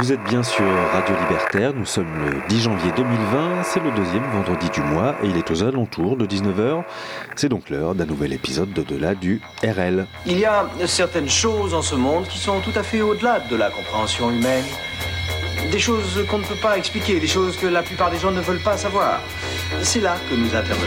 Vous êtes bien sur Radio Libertaire, nous sommes le 10 janvier 2020, c'est le deuxième vendredi du mois et il est aux alentours de 19h. C'est donc l'heure d'un nouvel épisode d'au-delà du RL. Il y a certaines choses en ce monde qui sont tout à fait au-delà de la compréhension humaine. Des choses qu'on ne peut pas expliquer, des choses que la plupart des gens ne veulent pas savoir. C'est là que nous intervenons.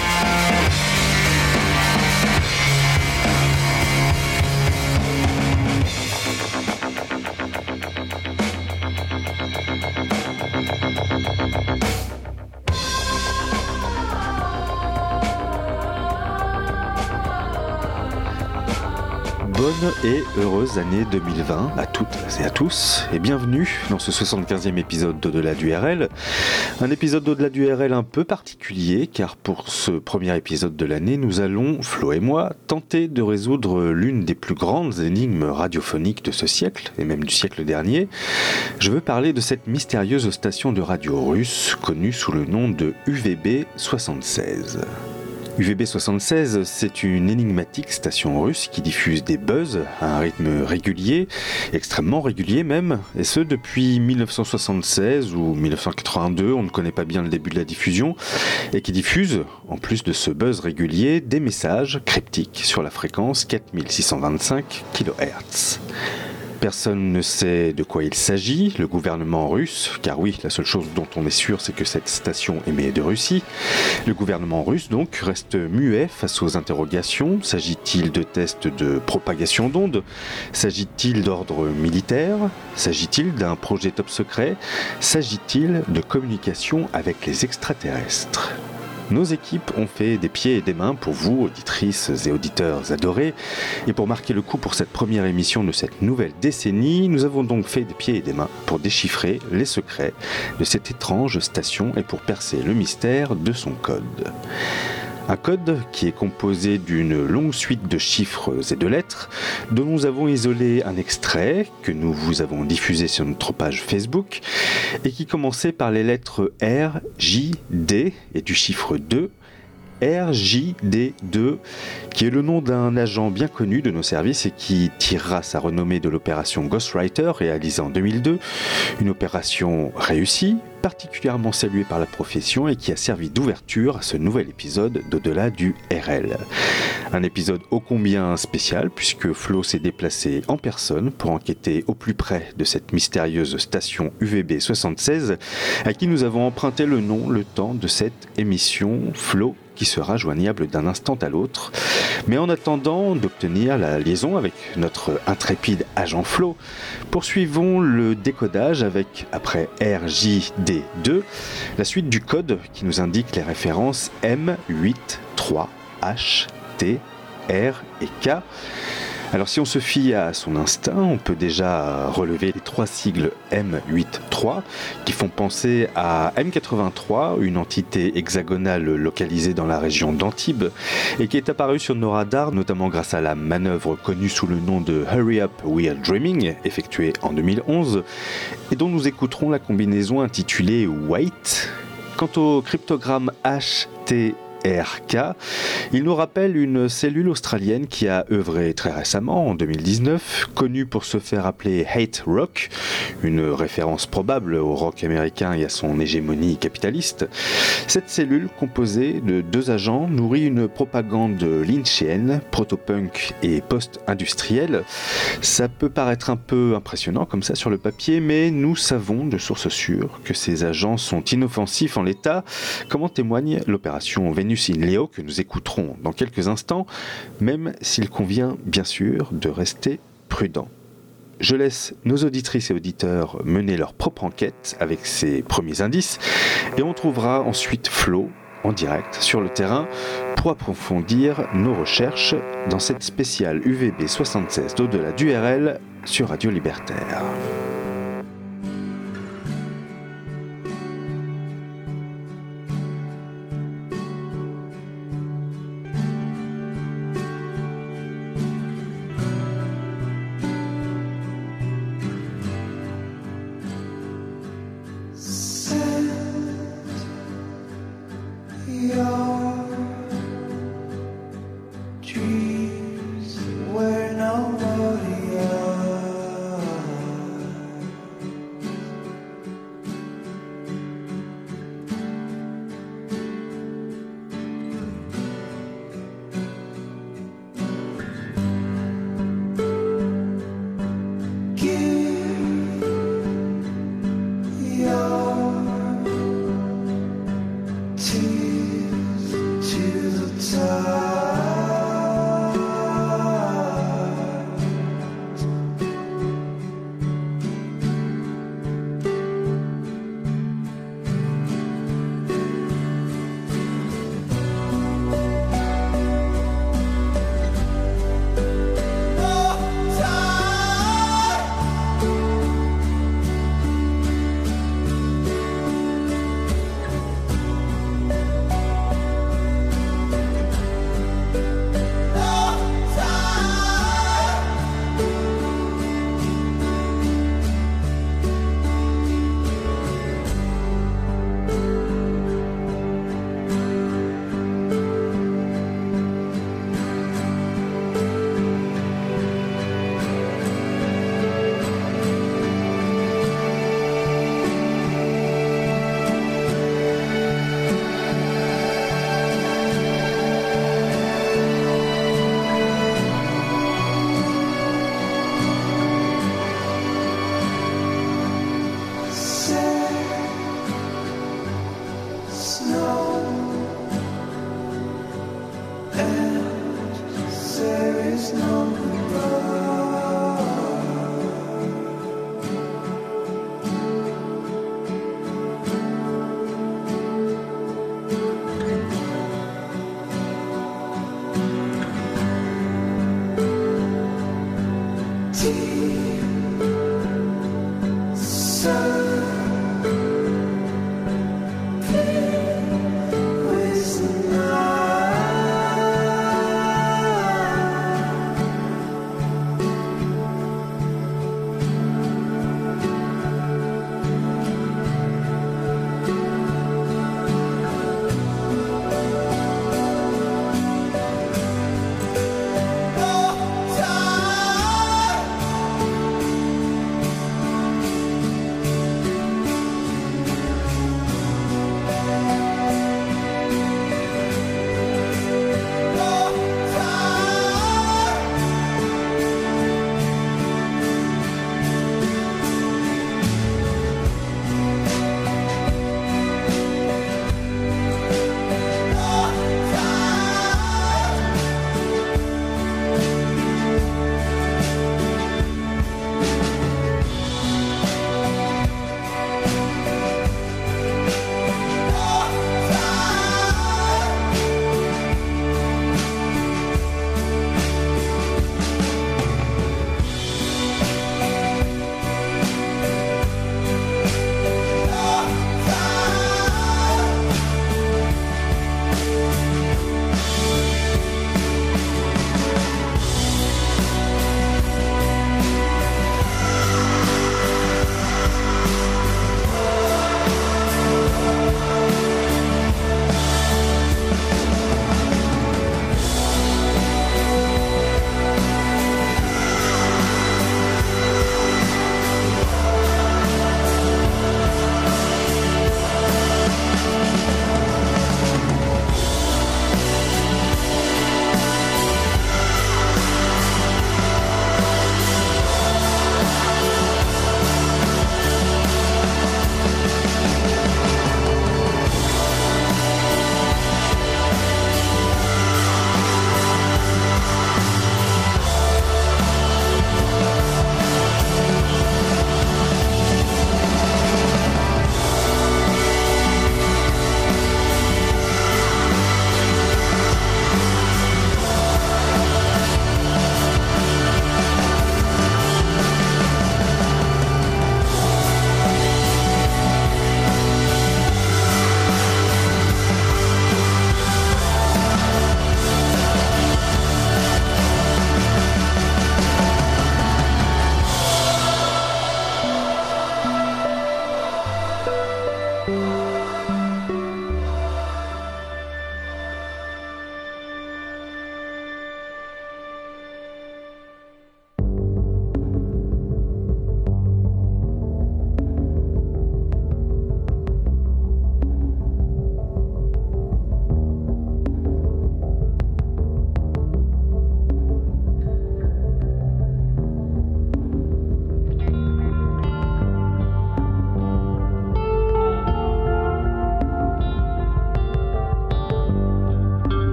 Bonne et heureuse année 2020 à toutes et à tous et bienvenue dans ce 75e épisode d'Au-delà du RL. Un épisode d'Au-delà du RL un peu particulier car pour ce premier épisode de l'année nous allons, Flo et moi, tenter de résoudre l'une des plus grandes énigmes radiophoniques de ce siècle et même du siècle dernier. Je veux parler de cette mystérieuse station de radio russe connue sous le nom de UVB 76. UVB 76, c'est une énigmatique station russe qui diffuse des buzz à un rythme régulier, extrêmement régulier même, et ce depuis 1976 ou 1982, on ne connaît pas bien le début de la diffusion, et qui diffuse, en plus de ce buzz régulier, des messages cryptiques sur la fréquence 4625 kHz. Personne ne sait de quoi il s'agit, le gouvernement russe, car oui, la seule chose dont on est sûr, c'est que cette station émet de Russie. Le gouvernement russe, donc, reste muet face aux interrogations. S'agit-il de tests de propagation d'ondes? S'agit-il d'ordre militaire S'agit-il d'un projet top secret? S'agit-il de communication avec les extraterrestres? Nos équipes ont fait des pieds et des mains pour vous, auditrices et auditeurs adorés. Et pour marquer le coup pour cette première émission de cette nouvelle décennie, nous avons donc fait des pieds et des mains pour déchiffrer les secrets de cette étrange station et pour percer le mystère de son code. Un code qui est composé d'une longue suite de chiffres et de lettres dont nous avons isolé un extrait que nous vous avons diffusé sur notre page Facebook et qui commençait par les lettres R, J, D et du chiffre 2 RJD2, qui est le nom d'un agent bien connu de nos services et qui tirera sa renommée de l'opération Ghostwriter réalisée en 2002, une opération réussie, particulièrement saluée par la profession et qui a servi d'ouverture à ce nouvel épisode d'Au-delà du RL. Un épisode ô combien spécial puisque Flo s'est déplacé en personne pour enquêter au plus près de cette mystérieuse station UVB 76 à qui nous avons emprunté le nom le temps de cette émission Flo sera joignable d'un instant à l'autre. Mais en attendant d'obtenir la liaison avec notre intrépide agent Flo, poursuivons le décodage avec, après RJD2, la suite du code qui nous indique les références M83H, T, R et K. Alors si on se fie à son instinct, on peut déjà relever les trois sigles M83 qui font penser à M83, une entité hexagonale localisée dans la région d'Antibes et qui est apparue sur nos radars notamment grâce à la manœuvre connue sous le nom de Hurry Up We Are Dreaming effectuée en 2011 et dont nous écouterons la combinaison intitulée White. Quant au cryptogramme HT Il nous rappelle une cellule australienne qui a œuvré très récemment, en 2019, connue pour se faire appeler Hate Rock, une référence probable au rock américain et à son hégémonie capitaliste. Cette cellule, composée de deux agents, nourrit une propagande lynchéenne, protopunk et post-industrielle. Ça peut paraître un peu impressionnant comme ça sur le papier, mais nous savons de sources sûres que ces agents sont inoffensifs en l'état, comme en témoigne l'opération Vénus Leo que nous écouterons dans quelques instants, même s'il convient bien sûr de rester prudent. je laisse nos auditrices et auditeurs mener leur propre enquête avec ces premiers indices et on trouvera ensuite Flo en direct sur le terrain pour approfondir nos recherches dans cette spéciale UVB 76 d'au-delà du RL sur Radio Libertaire.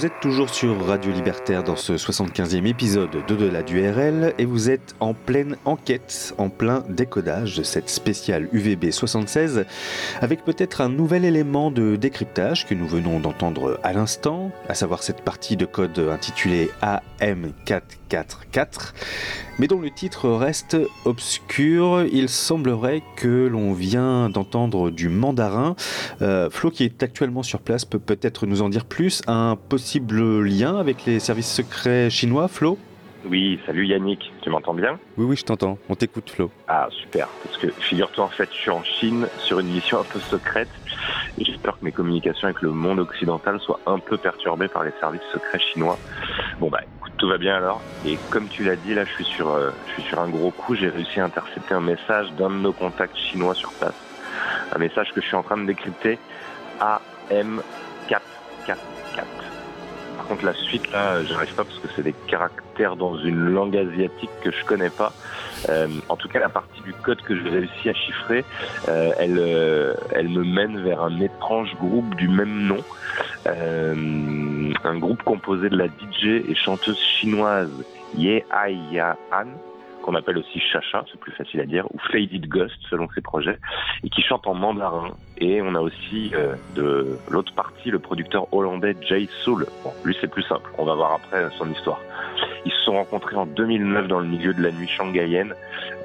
Vous êtes toujours sur Radio Libertaire dans ce 75e épisode d'Au-delà du RL et vous êtes en pleine enquête, en plein décodage de cette spéciale UVB 76 avec peut-être un nouvel élément de décryptage que nous venons d'entendre à l'instant, à savoir cette partie de code intitulée AM444 mais dont le titre reste obscur. Il semblerait que l'on vient d'entendre du mandarin. Euh, Flo, qui est actuellement sur place, peut peut-être nous en dire plus? Un possible lien avec les services secrets chinois, Flo? Oui, salut Yannick, tu m'entends bien? Oui, oui, je t'entends. On t'écoute, Flo. Ah, super. Parce que figure-toi, en fait, je suis en Chine sur une mission un peu secrète. Peur que mes communications avec le monde occidental soient un peu perturbées par les services secrets chinois. Bon, bah, tout va bien alors. Et comme tu l'as dit, là, je suis sur, euh, je suis sur un gros coup. J'ai réussi à intercepter un message d'un de nos contacts chinois sur place. Un message que je suis en train de décrypter. AM444. Par contre, la suite, là, j'arrive pas parce que c'est des caractères dans une langue asiatique que je connais pas. Euh, en tout cas, la partie du code que j'ai réussi à chiffrer, euh, elle, euh, elle me mène vers un étrange groupe du même nom. Euh, un groupe composé de la DJ et chanteuse chinoise Ye Ai Ya Han, qu'on appelle aussi Chacha, c'est plus facile à dire, ou Faded Ghost selon ses projets, et qui chante en mandarin. Et on a aussi euh, de l'autre partie le producteur hollandais Jay Soul. Bon, lui c'est plus simple, on va voir après son histoire. Ils se sont rencontrés en 2009 dans le milieu de la nuit shanghaïenne,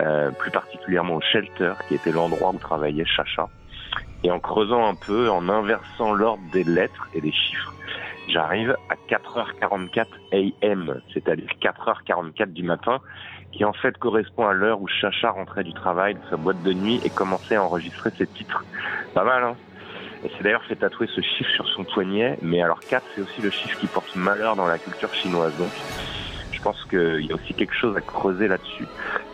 euh, plus particulièrement au Shelter, qui était l'endroit où travaillait Chacha. Et en creusant un peu, en inversant l'ordre des lettres et des chiffres, j'arrive à 4h44 AM, c'est-à-dire 4h44 du matin, qui en fait correspond à l'heure où Chacha rentrait du travail de sa boîte de nuit et commençait à enregistrer ses titres. Pas mal, hein Et c'est d'ailleurs fait tatouer ce chiffre sur son poignet, mais alors 4, c'est aussi le chiffre qui porte malheur dans la culture chinoise. Donc, pense qu'il y a aussi quelque chose à creuser là-dessus.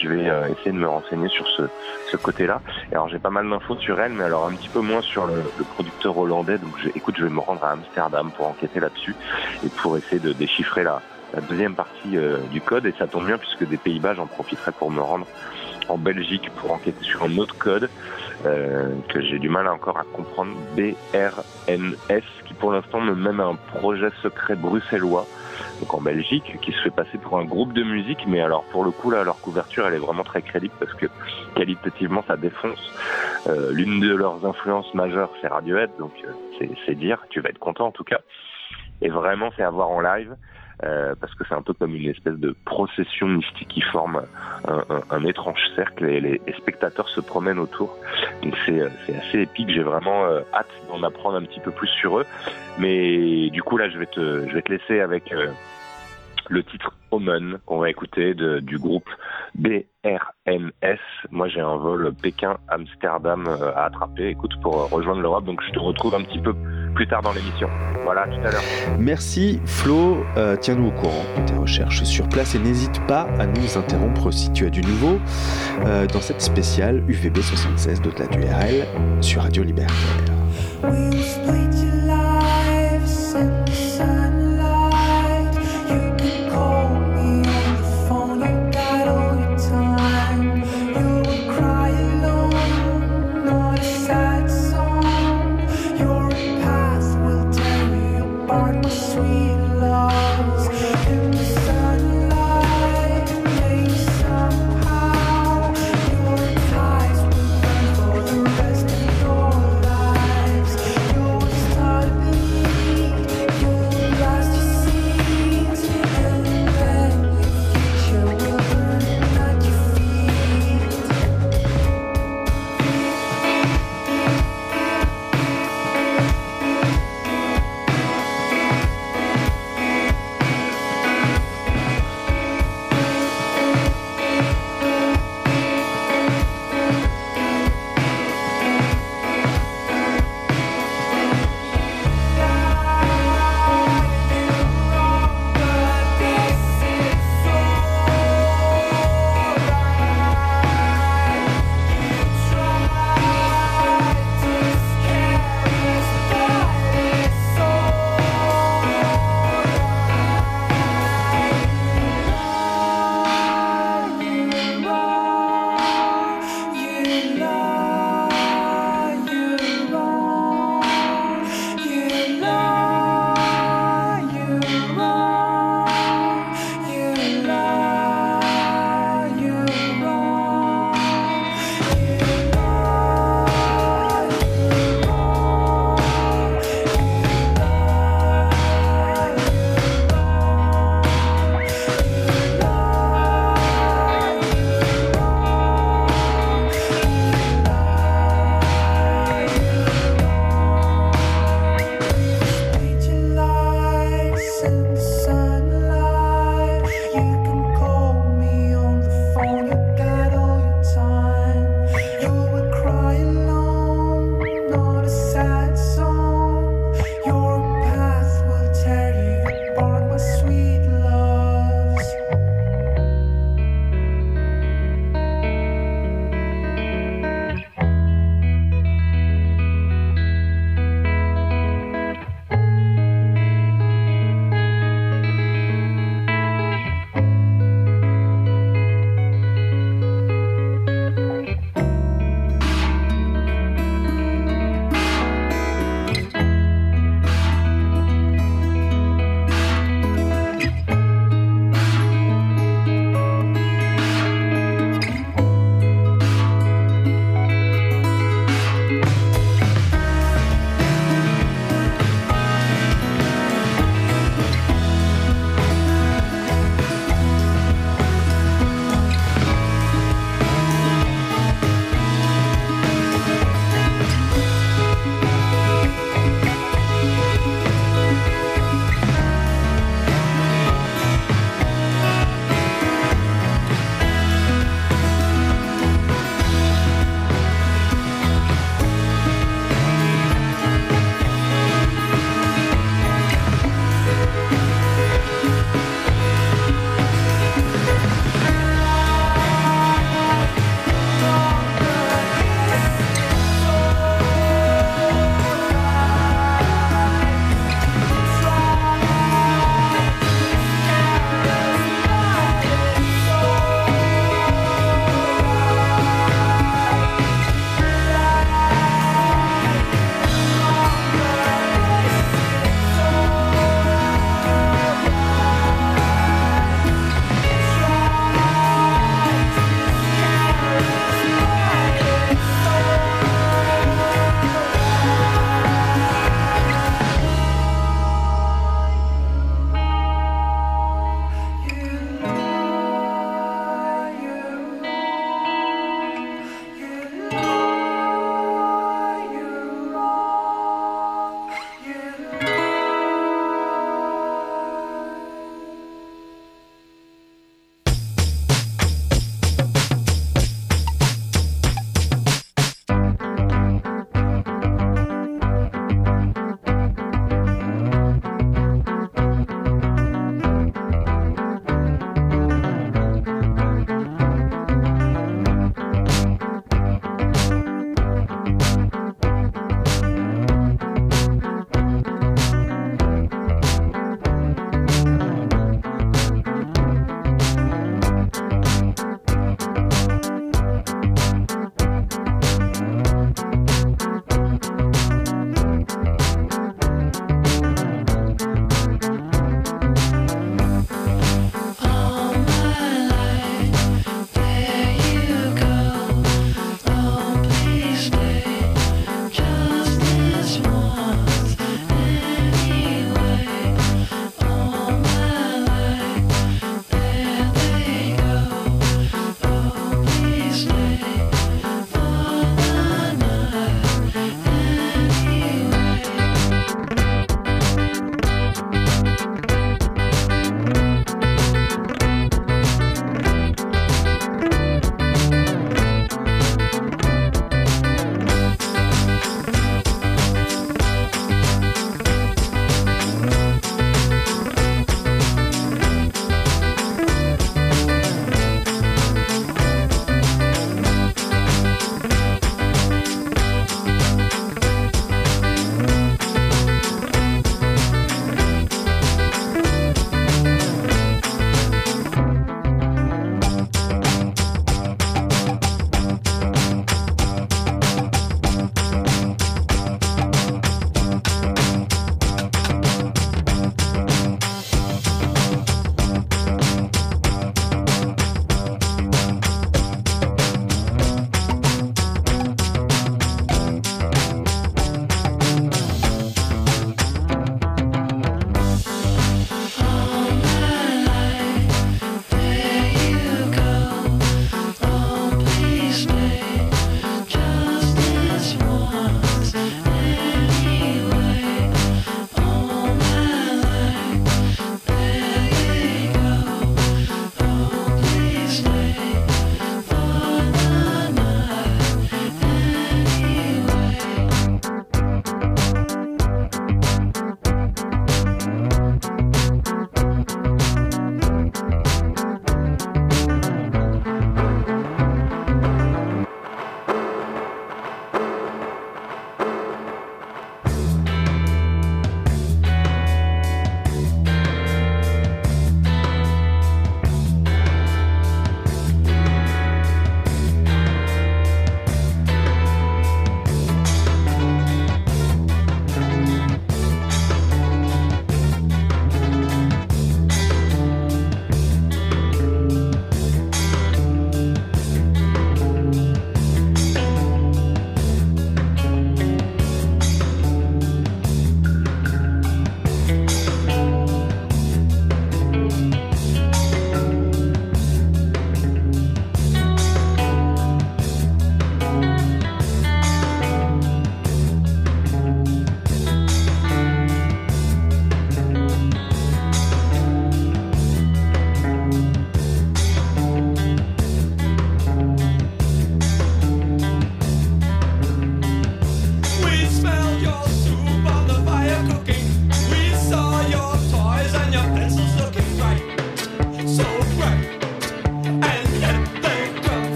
Je vais euh, essayer de me renseigner sur ce, côté-là. Alors j'ai pas mal d'infos sur elle, mais alors un petit peu moins sur le, producteur hollandais. Donc je, écoute, je vais me rendre à Amsterdam pour enquêter là-dessus et pour essayer de déchiffrer la, la deuxième partie euh, du code. Et ça tombe bien puisque des Pays-Bas, j'en profiterai pour me rendre en Belgique pour enquêter sur un autre code euh, que j'ai du mal encore à comprendre, BRNS, qui pour l'instant me mène à un projet secret bruxellois donc en Belgique, qui se fait passer pour un groupe de musique, mais alors pour le coup là, leur couverture, elle est vraiment très crédible parce que qualitativement, ça défonce. Euh, L'une de leurs influences majeures, c'est Radiohead, donc euh, c'est dire, tu vas être content en tout cas. Et vraiment, c'est à voir en live. Euh, parce que c'est un peu comme une espèce de procession mystique qui forme un, un, un étrange cercle et les, les, spectateurs se promènent autour. Donc c'est assez épique. J'ai vraiment euh, hâte d'en apprendre un petit peu plus sur eux. Mais du coup là, je vais te, je vais te laisser avec euh, le titre Omen qu'on va écouter de, du groupe BRNS. Moi, j'ai un vol Pékin-Amsterdam euh, à attraper. Écoute, pour rejoindre l'Europe, donc je te retrouve un petit peu plus tard dans l'émission. Voilà, tout à l'heure. Merci Flo, euh, tiens-nous au courant de tes recherches sur place et n'hésite pas à nous interrompre si tu as du nouveau euh, dans cette spéciale UVB 76 d'au-delà du RL sur Radio Libertaire.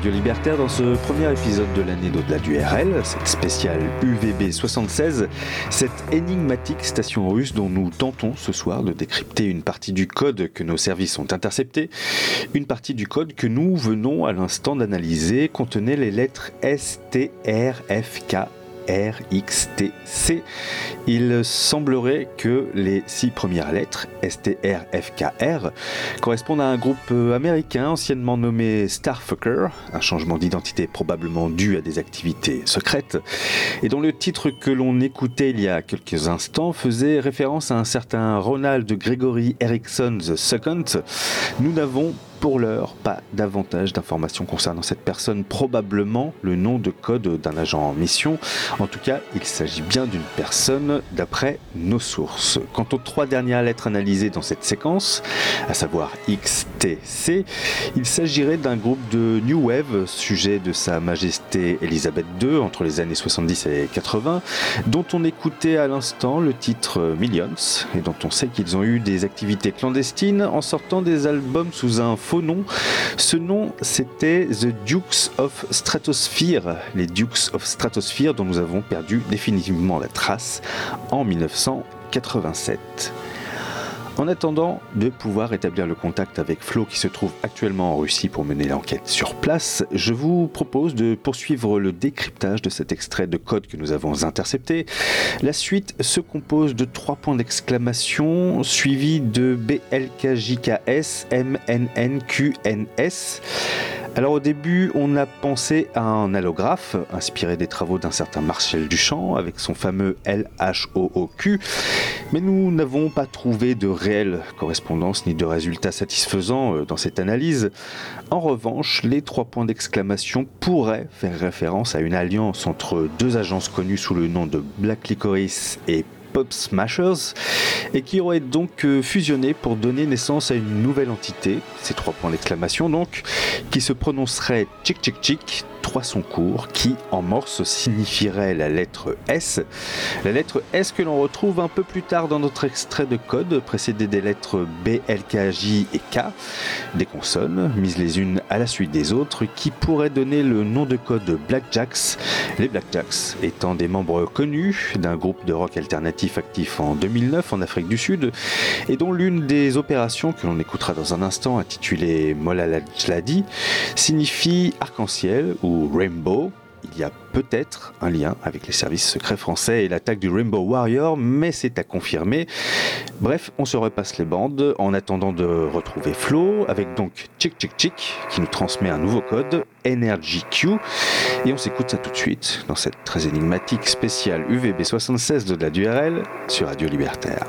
Radio Libertaire dans ce premier épisode de l'année d'au-delà du RL, cette spéciale UVB 76, cette énigmatique station russe dont nous tentons ce soir de décrypter une partie du code que nos services ont intercepté, une partie du code que nous venons à l'instant d'analyser contenait les lettres S, T, R, F, K, RXTC. Il semblerait que les six premières lettres, STRFKR, correspondent à un groupe américain anciennement nommé Starfucker, un changement d'identité probablement dû à des activités secrètes, et dont le titre que l'on écoutait il y a quelques instants faisait référence à un certain Ronald Gregory Erickson II. Nous n'avons pour l'heure, pas davantage d'informations concernant cette personne, probablement le nom de code d'un agent en mission. En tout cas, il s'agit bien d'une personne d'après nos sources. Quant aux trois dernières lettres analysées dans cette séquence, à savoir XTC, il s'agirait d'un groupe de New Wave, sujet de Sa Majesté Elisabeth II entre les années 70 et 80, dont on écoutait à l'instant le titre Millions, et dont on sait qu'ils ont eu des activités clandestines en sortant des albums sous un faux nom. Ce nom, c'était The Dukes of Stratosphere, les Dukes of Stratosphere dont nous avons perdu définitivement la trace en 1987. En attendant de pouvoir établir le contact avec Flo qui se trouve actuellement en Russie pour mener l'enquête sur place, je vous propose de poursuivre le décryptage de cet extrait de code que nous avons intercepté. La suite se compose de trois points d'exclamation suivis de BLKJKS, MNNQNS. Alors au début, on a pensé à un allographe inspiré des travaux d'un certain Marcel Duchamp avec son fameux LHOOQ, mais nous n'avons pas trouvé de réelle correspondance ni de résultats satisfaisants euh, dans cette analyse. En revanche, les trois points d'exclamation pourraient faire référence à une alliance entre deux agences connues sous le nom de Black Licorice et Pop Smashers, et qui aurait donc euh, fusionné pour donner naissance à une nouvelle entité, ces trois points d'exclamation donc, qui se prononcerait Chick Chick Chick, trois sons courts, qui en morse signifierait la lettre S. La lettre S que l'on retrouve un peu plus tard dans notre extrait de code, précédé des lettres B, L, K, J et K, des consonnes, mises les unes à la suite des autres, qui pourraient donner le nom de code Blackjacks, les Blackjacks étant des membres connus d'un groupe de rock alternatif actif en 2009 en Afrique du Sud, et dont l'une des opérations que l'on écoutera dans un instant, intitulée Molalajladi, signifie arc-en-ciel ou Rainbow. Il y a peut-être un lien avec les services secrets français et l'attaque du Rainbow Warrior, mais c'est à confirmer. Bref, on se repasse les bandes en attendant de retrouver Flo, avec donc Chick Chick Chick qui nous transmet un nouveau code, Energy Q, et on s'écoute ça tout de suite dans cette très énigmatique spéciale UVB 76 de la DURL sur Radio Libertaire.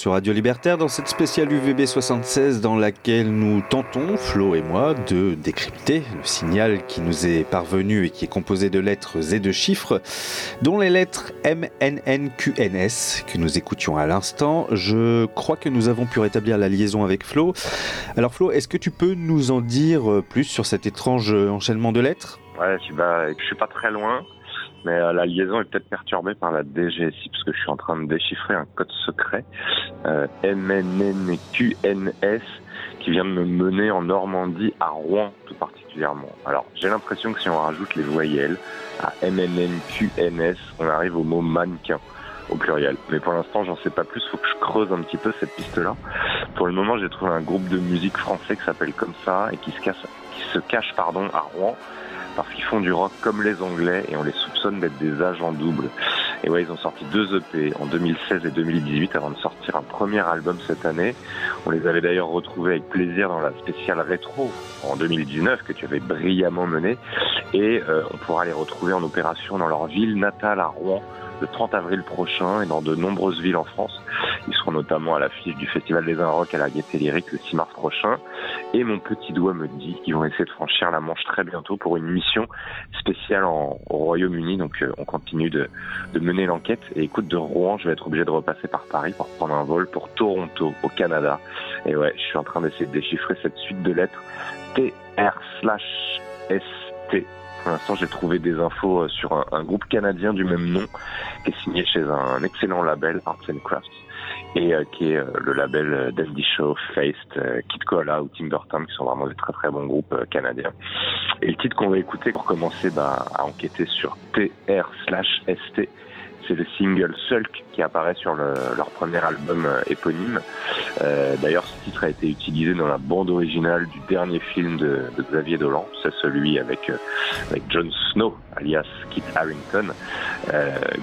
Sur Radio Libertaire dans cette spéciale UVB 76 dans laquelle nous tentons, Flo et moi, de décrypter le signal qui nous est parvenu et qui est composé de lettres et de chiffres, dont les lettres MNNQNS que nous écoutions à l'instant. Je crois que nous avons pu rétablir la liaison avec Flo. Alors Flo, est-ce que tu peux nous en dire plus sur cet étrange enchaînement de lettres? Ouais, je, bah, je suis pas très loin, mais euh, la liaison est peut-être perturbée par la DGSI parce que je suis en train de déchiffrer un code secret euh, MNNQNS qui vient de me mener en Normandie à Rouen tout particulièrement. Alors j'ai l'impression que si on rajoute les voyelles à MNNQNS, on arrive au mot mannequin au pluriel. Mais pour l'instant, j'en sais pas plus. Faut que je creuse un petit peu cette piste-là. Pour le moment, j'ai trouvé un groupe de musique français qui s'appelle comme ça et qui se qui se cache pardon à Rouen parce qu'ils font du rock comme les Anglais et on les soupçonne d'être des agents doubles. Et ouais, ils ont sorti deux EP en 2016 et 2018 avant de sortir un premier album cette année. On les avait d'ailleurs retrouvés avec plaisir dans la spéciale rétro en 2019 que tu avais brillamment menée. Et euh, on pourra les retrouver en opération dans leur ville natale à Rouen le 30 avril prochain et dans de nombreuses villes en France. Ils seront notamment à l'affiche du Festival des Vins Rock à la Gaîté Lyrique le 6 mars prochain. Et mon petit doigt me dit qu'ils vont essayer de franchir la Manche très bientôt pour une mission spéciale en, au Royaume-Uni. Donc euh, on continue de, de mener l'enquête. Et écoute, de Rouen, je vais être obligé de repasser par Paris pour prendre un vol pour Toronto, au Canada. Et ouais, je suis en train d'essayer de déchiffrer cette suite de lettres TR slash ST. Pour l'instant, j'ai trouvé des infos euh, sur un, groupe canadien du même nom, qui est signé chez un excellent label, Arts and Crafts, et euh, qui est euh, le label d'Andy Show, Faced, Kid Koala ou Tim Burton, qui sont vraiment des très très bons groupes canadiens. Et le titre qu'on va écouter pour commencer bah, à enquêter sur TR slash ST, c'est le single Sulk qui apparaît sur le, leur premier album euh, éponyme. Euh, D'ailleurs, ce titre a été utilisé dans la bande originale du dernier film de, Xavier Dolan, c'est celui avec, euh, avec Jon Snow, alias Kit Harrington.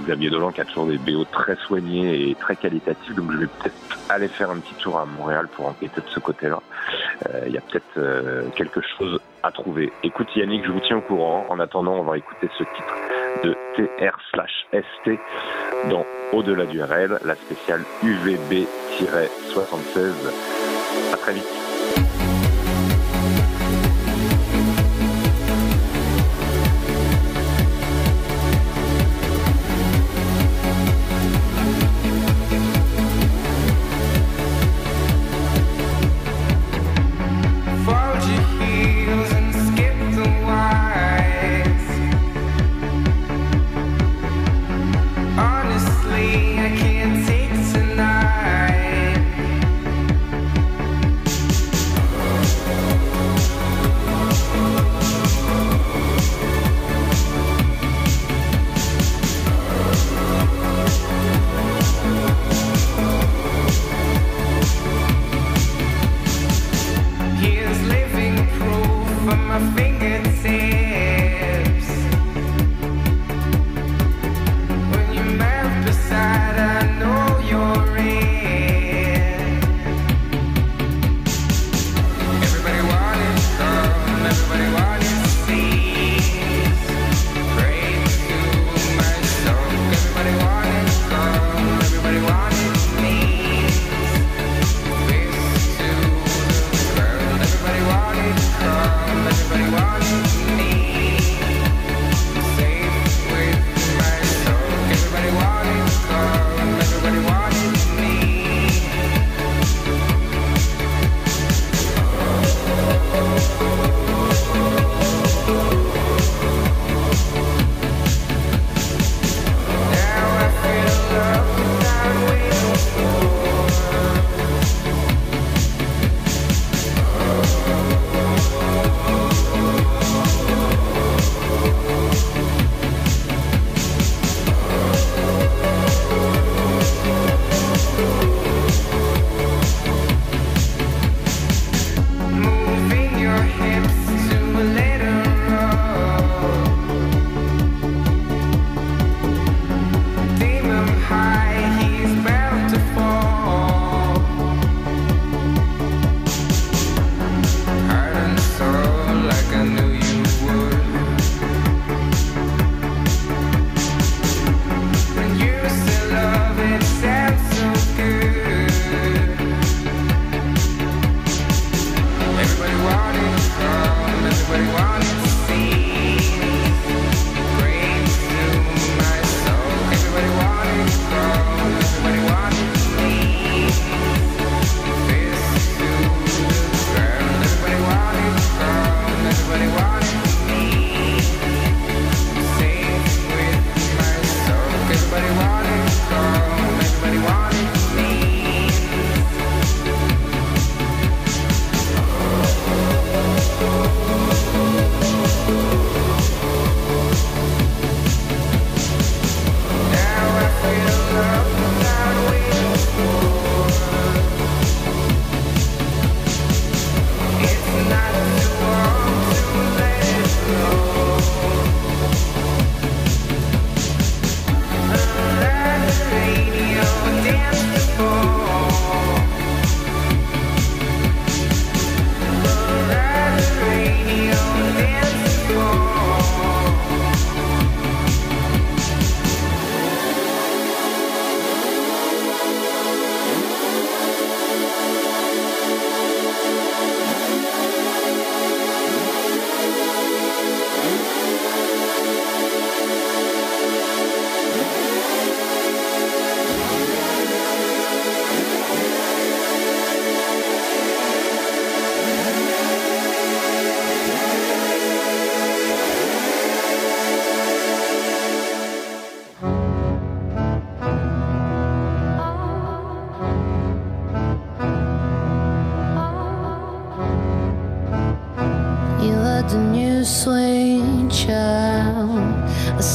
Xavier Dolan qui a toujours des BO très soignés et très qualitatifs, donc je vais peut-être aller faire un petit tour à Montréal pour enquêter de ce côté-là. Il y a peut-être quelque chose à trouver. Écoute Yannick, je vous tiens au courant. En attendant, on va écouter ce titre de TR slash ST dans Au-delà du RL, la spéciale UVB-76 À très vite.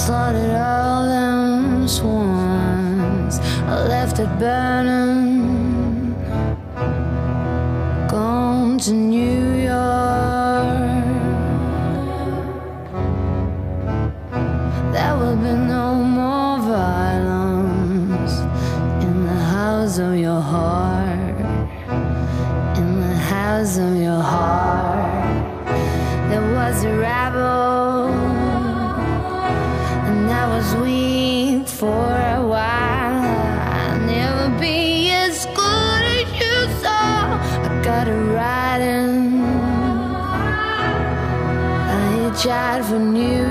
Slaughtered all them swans. I left it burning. never knew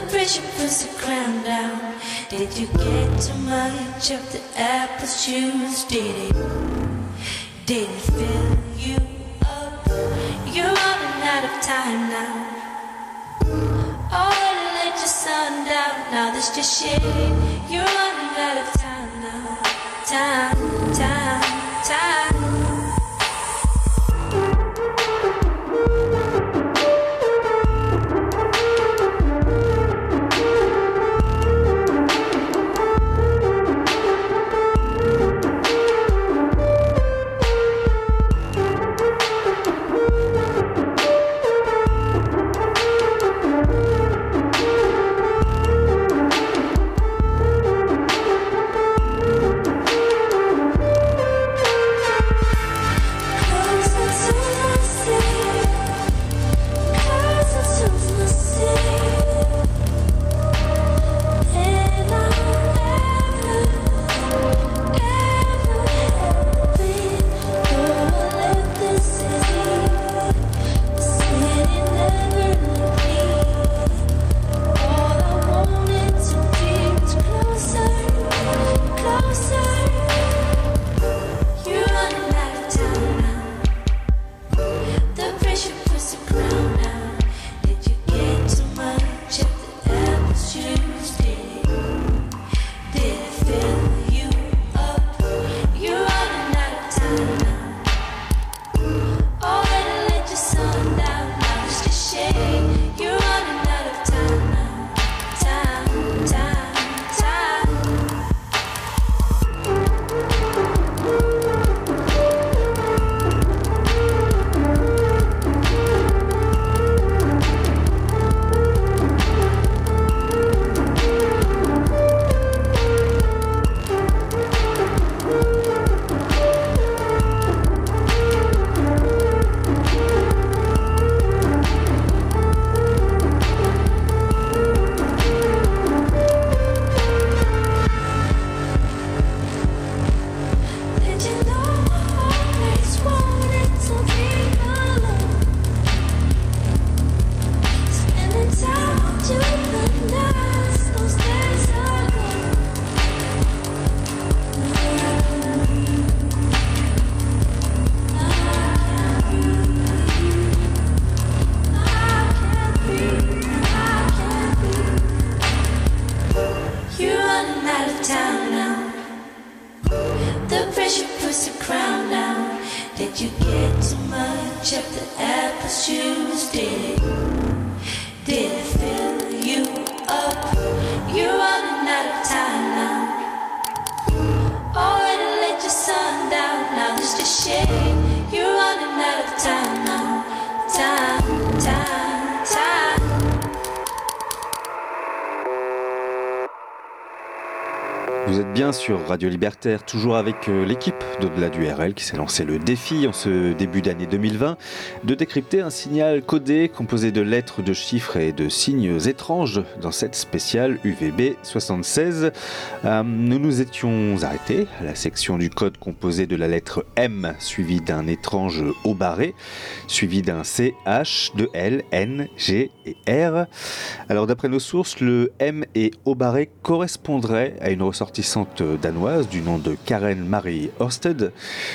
the pressure puts the crown down. Did you get too much of the apple juice? Did it? Did it fill you up? You're running out of time now. Oh, let your sun down. Now there's just shade. You're running out of time now. Time. Radio Libertaire, toujours avec euh, l'équipe d'Au-delà du RL qui s'est lancé le défi en ce début d'année 2020 de décrypter un signal codé composé de lettres, de chiffres et de signes étranges dans cette spéciale UVB 76. Euh, nous nous étions arrêtés à la section du code composé de la lettre M suivie d'un étrange O barré, suivi d'un C, H, de L, N, G et R. Alors d'après nos sources, le M et O barré correspondraient à une ressortissante danoise du nom de Karen Marie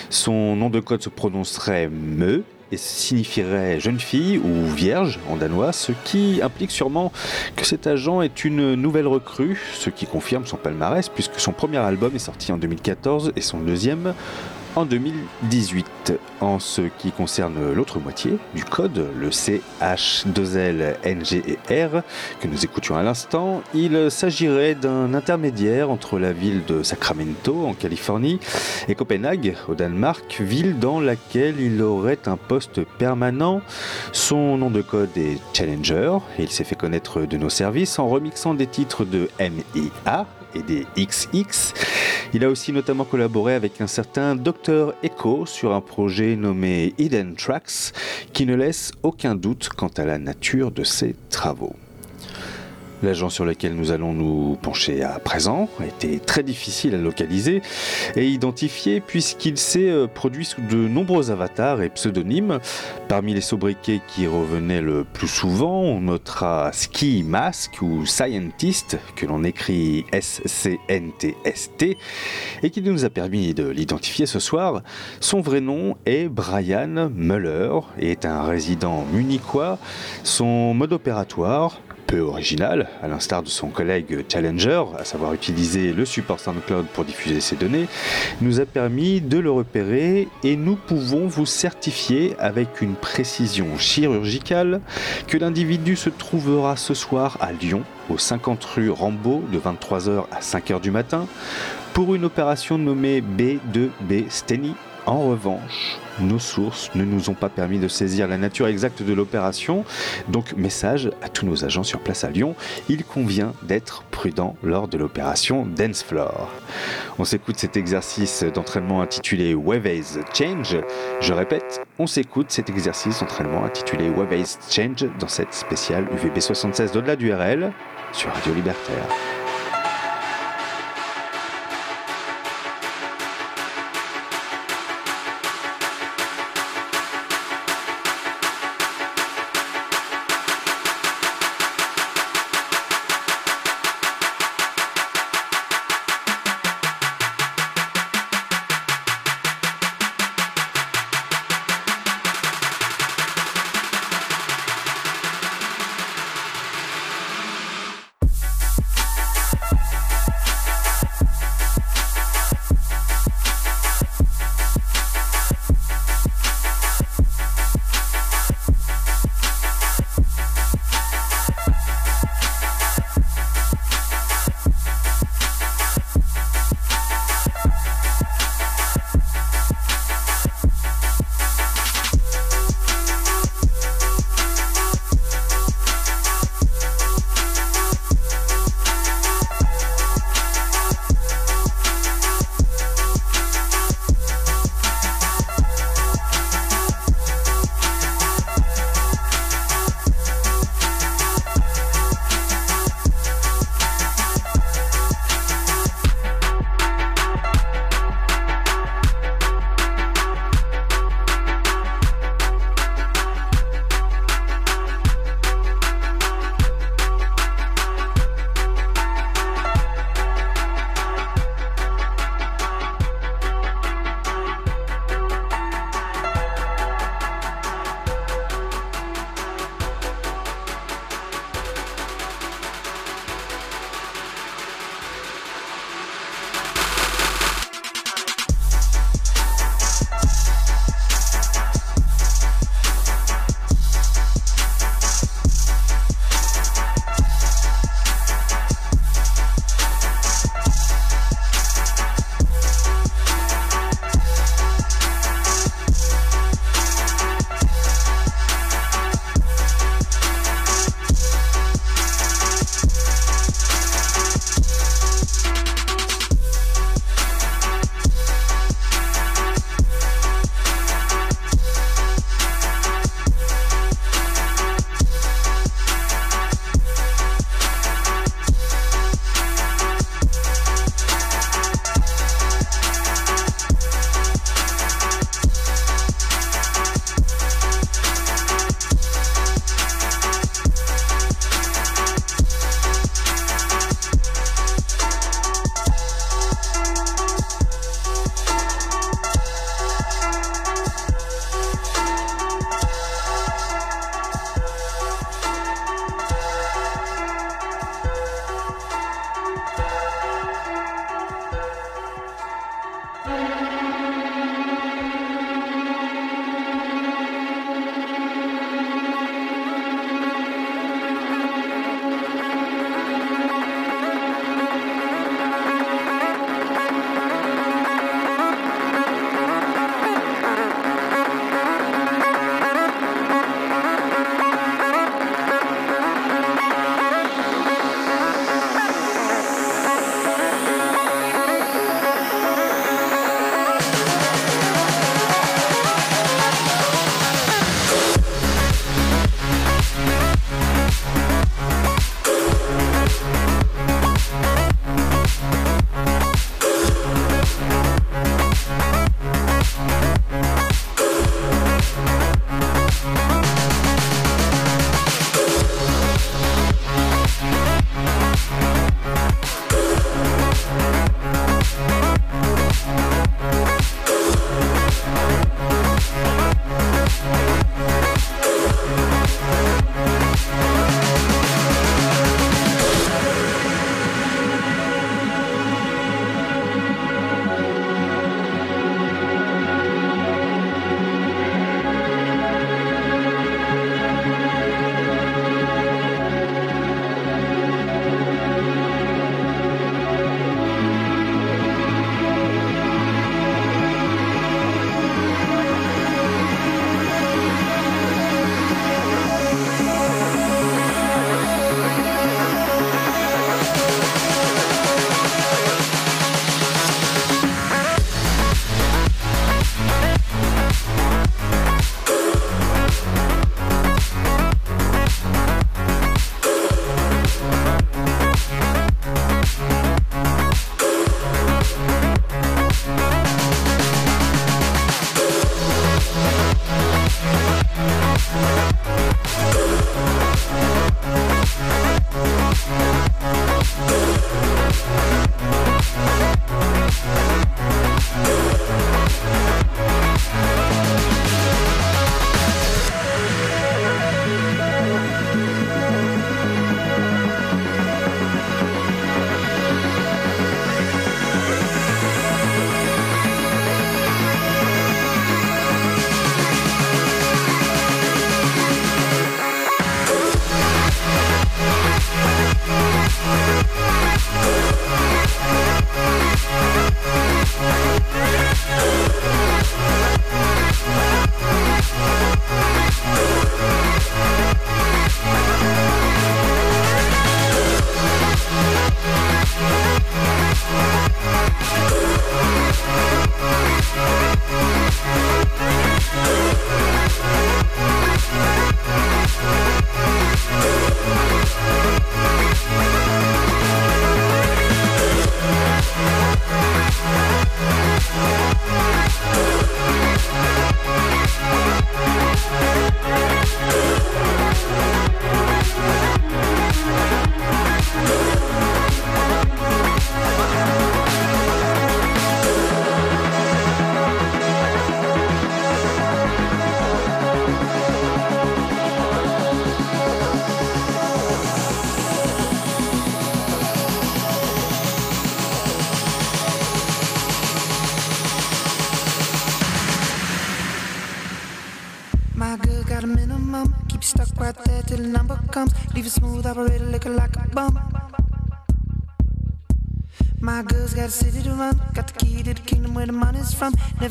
Son nom de code se prononcerait Me et signifierait jeune fille ou vierge en danois, ce qui implique sûrement que cet agent est une nouvelle recrue, ce qui confirme son palmarès puisque son premier album est sorti en 2014 et son deuxième en 2018. En ce qui concerne l'autre moitié du code, le C, H, 2L, NG et R, que nous écoutions à l'instant, il s'agirait d'un intermédiaire entre la ville de Sacramento, en Californie, et Copenhague, au Danemark, ville dans laquelle il aurait un poste permanent. Son nom de code est Challenger, il s'est fait connaître de nos services en remixant des titres de MIA, et des XX. Il a aussi notamment collaboré avec un certain Dr Echo sur un projet nommé Hidden Tracks qui ne laisse aucun doute quant à la nature de ses travaux. L'agent sur lequel nous allons nous pencher à présent a été très difficile à localiser et identifier puisqu'il s'est euh, produit sous de nombreux avatars et pseudonymes. Parmi les sobriquets qui revenaient le plus souvent, on notera Ski Mask ou Scientist, que l'on écrit S-C-N-T-S-T, et qui nous a permis de l'identifier ce soir. Son vrai nom est Brian Muller et est un résident munichois. Son mode opératoire, peu original, à l'instar de son collègue Challenger, à savoir utiliser le support SoundCloud pour diffuser ses données, nous a permis de le repérer et nous pouvons vous certifier avec une précision chirurgicale que l'individu se trouvera ce soir à Lyon, au 50 rue Rambaud, de 23h à 5h du matin, pour une opération nommée B2B Steny. En revanche, nos sources ne nous ont pas permis de saisir la nature exacte de l'opération, donc message à tous nos agents sur place à Lyon, il convient d'être prudent lors de l'opération Dance Floor. On s'écoute cet exercice d'entraînement intitulé Waveys Change. Je répète, on s'écoute cet exercice d'entraînement intitulé Waveys Change dans cette spéciale UVB 76 d'au-delà du RL sur Radio Libertaire.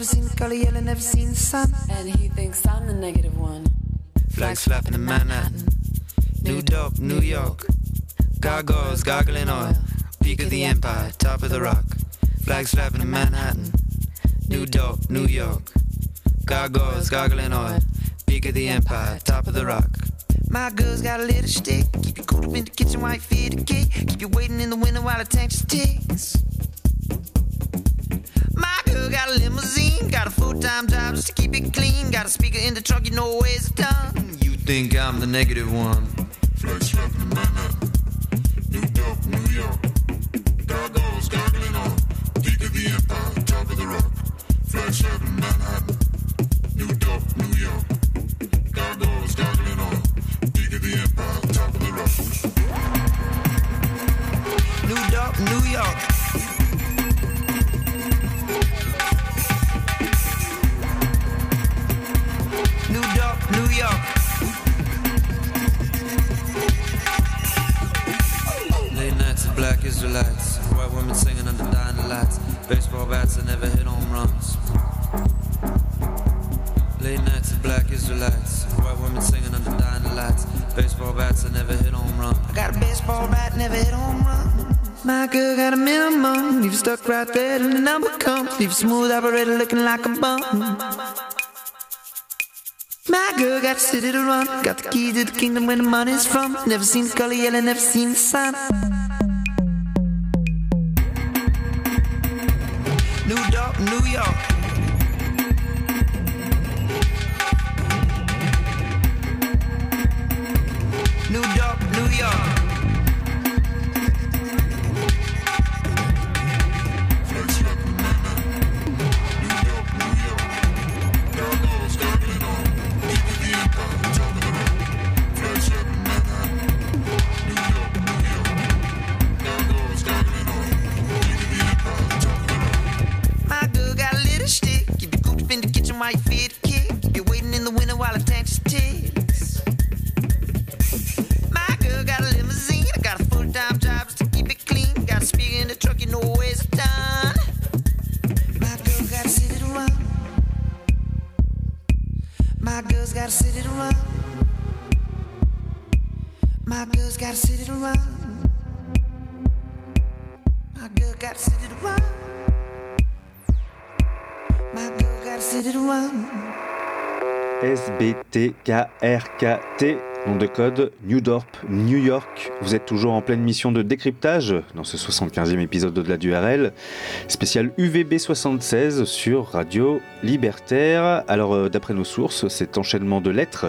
Never seen the color yellow, never seen the sun. And he thinks I'm the negative one. Flags flapping in Manhattan. New dope, New York. Gargoyles gargling oil. Peak of the empire, top of the rock. Flags flapping in Manhattan. New dope, New York. Gargoyles gargling oil. City to run, got the key to the kingdom where the money's from. Never seen the color yellow, never seen the sun. Truck, you know it done. My girl got a city to run. My girl's got a city to run. My girl's. My girl. SBTKRKT, nom de code New Dorp, New York. Vous êtes toujours en pleine mission de décryptage dans ce 75e épisode d'Au-delà du RL, spécial UVB 76 sur Radio Libertaire. Alors, euh, d'après nos sources, cet enchaînement de lettres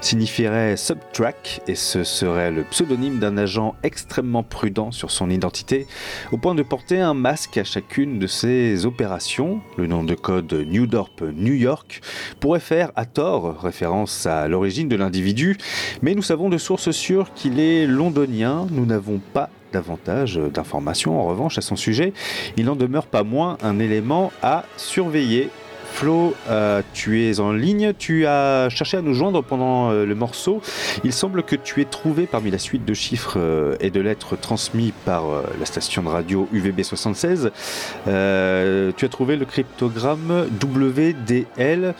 signifierait subtrack et ce serait le pseudonyme d'un agent extrêmement prudent sur son identité, au point de porter un masque à chacune de ses opérations. Le nom de code New Dorp, New York pourrait faire à tort référence à l'origine de l'individu, mais nous savons de sources sûres qu'il est londonien. Nous n'avons pas davantage d'informations en revanche à son sujet. Il n'en demeure pas moins un élément à surveiller. Flo, euh, tu es en ligne, tu as cherché à nous joindre pendant euh, le morceau. Il semble que tu aies trouvé parmi la suite de chiffres euh, et de lettres transmis par la station de radio UVB76, euh, tu as trouvé le cryptogramme WDL.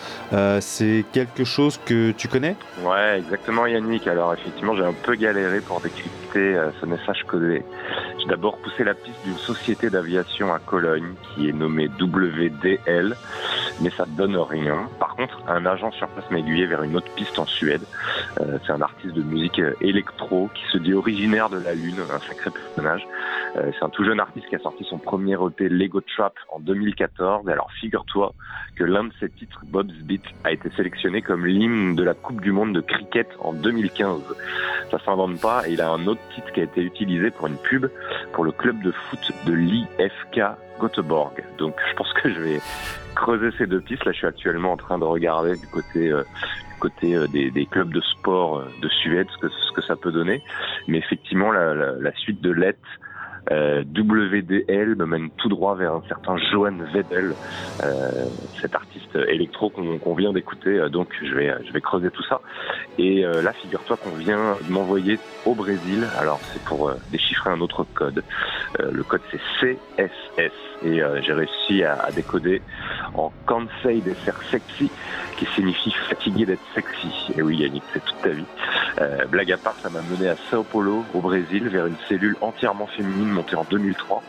C'est quelque chose que tu connais? Ouais, exactement Yannick. Alors effectivement, j'ai un peu galéré pour décrypter euh, ce message codé. J'ai d'abord poussé la piste d'une société d'aviation à Cologne qui est nommée WDL, mais ça ne donne rien. Par contre, un agent sur place m'a vers une autre piste en Suède. Euh, C'est un artiste de musique euh, électro qui se dit originaire de la Lune, un sacré personnage. Euh, C'est un tout jeune artiste qui a sorti son premier EP Lego Trap en 2014. Et alors figure-toi que l'un de ses titres, Bob's Beat, a été sélectionné comme l'hymne de la Coupe du Monde de cricket en 2015. Ça s'invente pas et il a un autre titre qui a été utilisé pour une pub pour le club de foot de l'IFK Göteborg. Donc je pense que je vais creuser ces deux pistes. Là, je suis actuellement en train de regarder du côté euh, côté euh, des, des clubs de sport euh, de Suède ce que ce que ça peut donner. Mais effectivement, la, la, la suite de lettres euh, WDL me mène tout droit vers un certain Johan Vedel, euh, cet artiste électro qu'on vient d'écouter. Euh, Donc je vais, je vais creuser tout ça. Et euh, là, figure-toi qu'on vient de m'envoyer au Brésil. Alors c'est pour euh, déchiffrer un autre code. Euh, le code c'est CSS et euh, j'ai réussi à, décoder en Cansei de ser sexy, qui signifie fatigué d'être sexy. Et oui, Yannick, c'est toute ta vie. Euh, blague à part, ça m'a mené à Sao Paulo, au Brésil, vers une cellule entièrement féminine montée en 2003,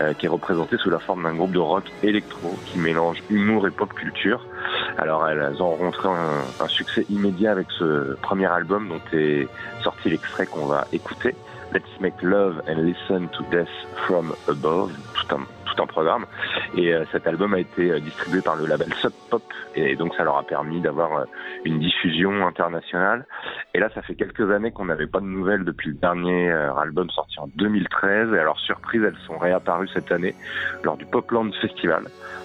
euh, qui est représentée sous la forme d'un groupe de rock électro qui mélange humour et pop culture. Alors, elles ont rencontré un, un succès immédiat avec ce premier album dont est sorti l'extrait qu'on va écouter. Let's Make Love and Listen to Death from Above, tout un, un programme. Et euh, cet album a été euh, distribué par le label Sub Pop, et donc ça leur a permis d'avoir euh, une diffusion internationale. Et là, ça fait quelques années qu'on n'avait pas de nouvelles depuis le dernier album sorti en 2013. Et alors, surprise, elles sont réapparues cette année lors du Popland Festival.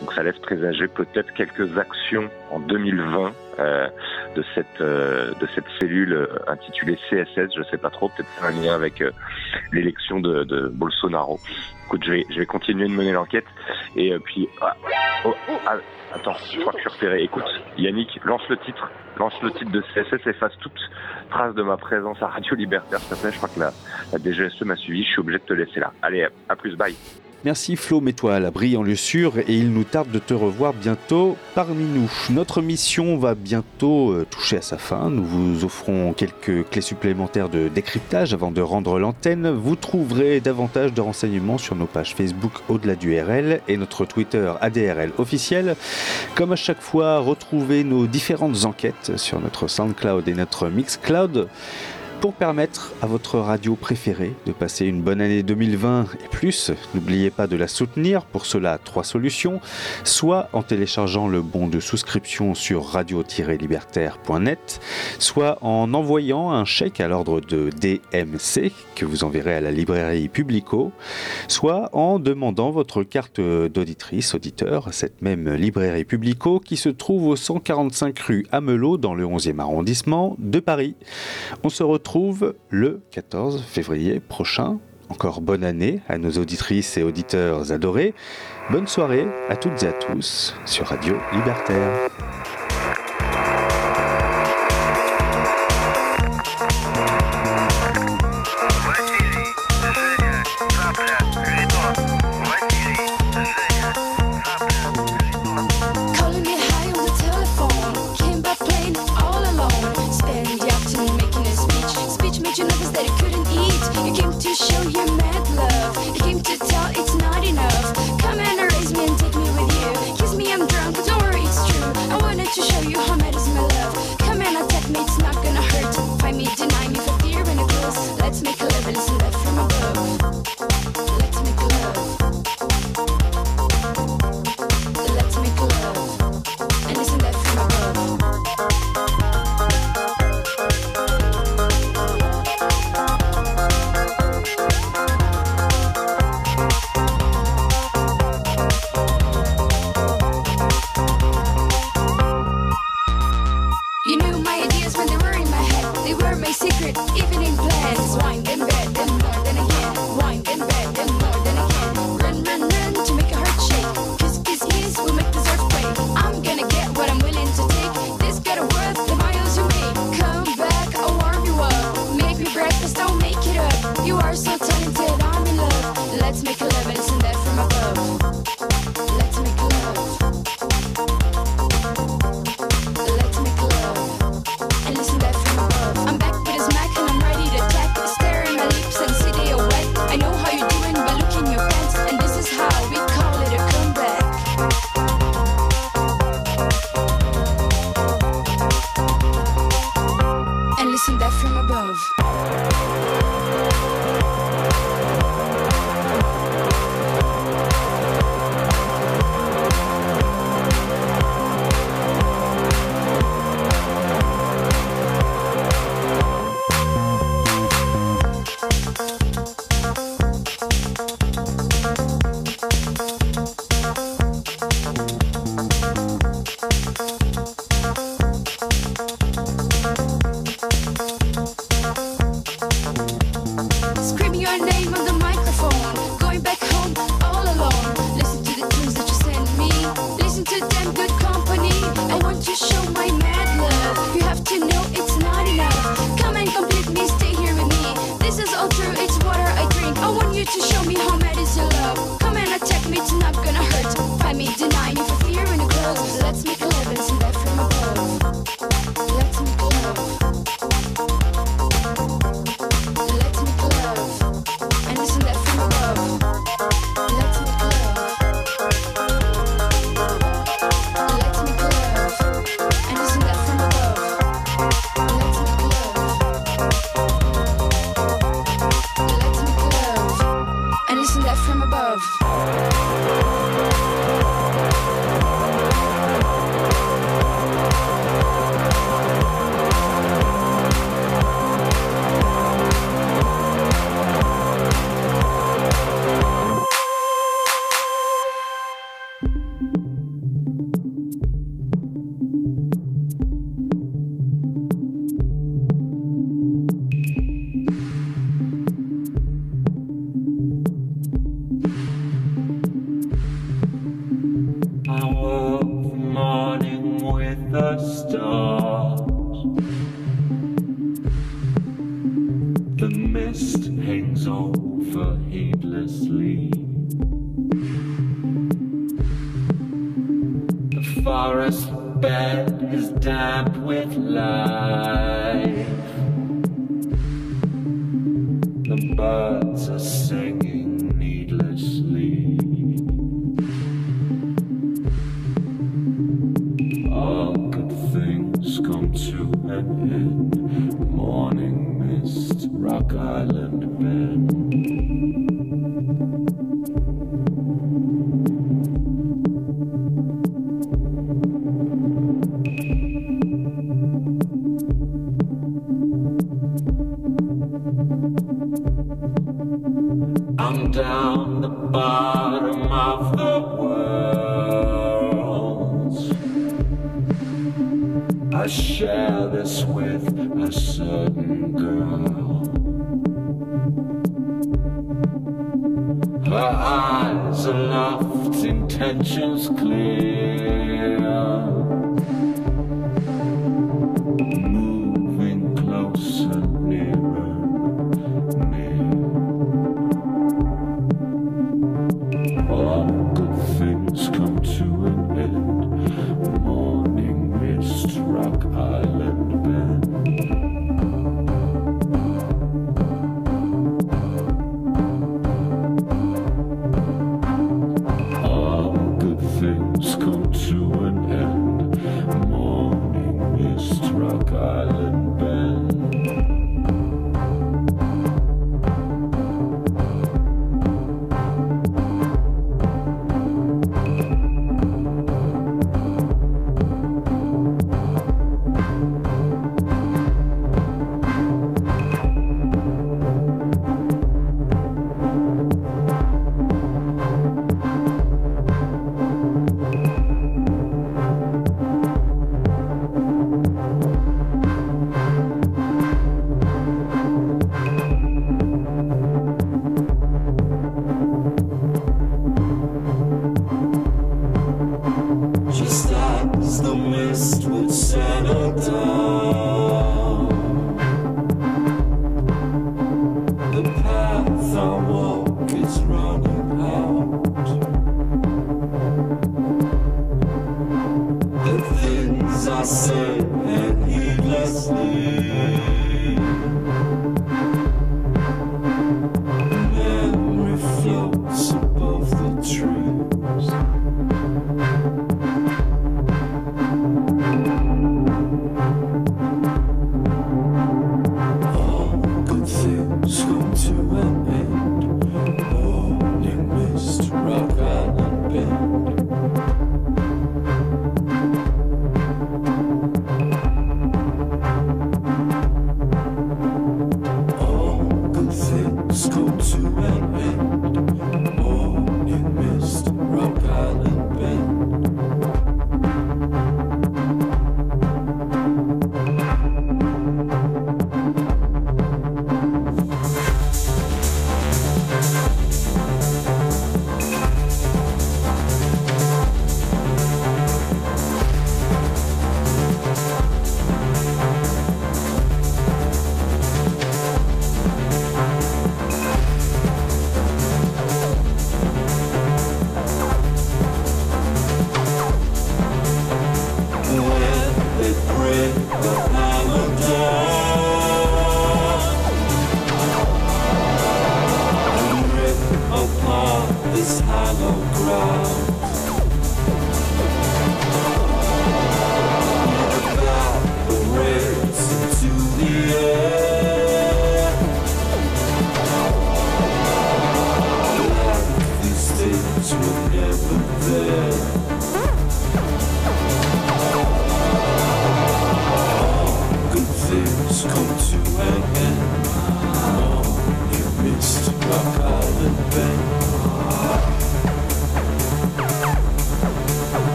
Donc ça laisse présager peut-être quelques actions en 2020 euh, de cette euh, de cette cellule intitulée CSS. Je sais pas trop, peut-être un lien avec euh, l'élection de, de Bolsonaro. Écoute, je vais je vais continuer de mener l'enquête et euh, puis ah, oh, ah, attends, je crois que je suis repéré. Écoute, Yannick, lance le titre, lance le titre de CSS, efface toute trace de ma présence à Radio Libertaire, s'il te plaît. Je crois que la, la DGSE m'a suivi. Je suis obligé de te laisser là. Allez, à plus, bye. Merci Flo, mets-toi à l'abri en lieu sûr et il nous tarde de te revoir bientôt parmi nous. Notre mission va bientôt euh, toucher à sa fin. Nous vous offrons quelques clés supplémentaires de décryptage avant de rendre l'antenne. Vous trouverez davantage de renseignements sur nos pages Facebook au-delà du RL et notre Twitter ADRL officiel. Comme à chaque fois, retrouvez nos différentes enquêtes sur notre SoundCloud et notre Mixcloud pour permettre à votre radio préférée de passer une bonne année 2020 et plus. N'oubliez pas de la soutenir. Pour cela, trois solutions. Soit en téléchargeant le bon de souscription sur radio-libertaire.net, soit en envoyant un chèque à l'ordre de DMC que vous enverrez à la librairie Publico, soit en demandant votre carte d'auditrice, auditeur, à cette même librairie Publico qui se trouve au 145 rue Amelot dans le 11e arrondissement de Paris. On se retrouve le 14 février prochain. Encore bonne année à nos auditrices et auditeurs adorés. Bonne soirée à toutes et à tous sur Radio Libertaire.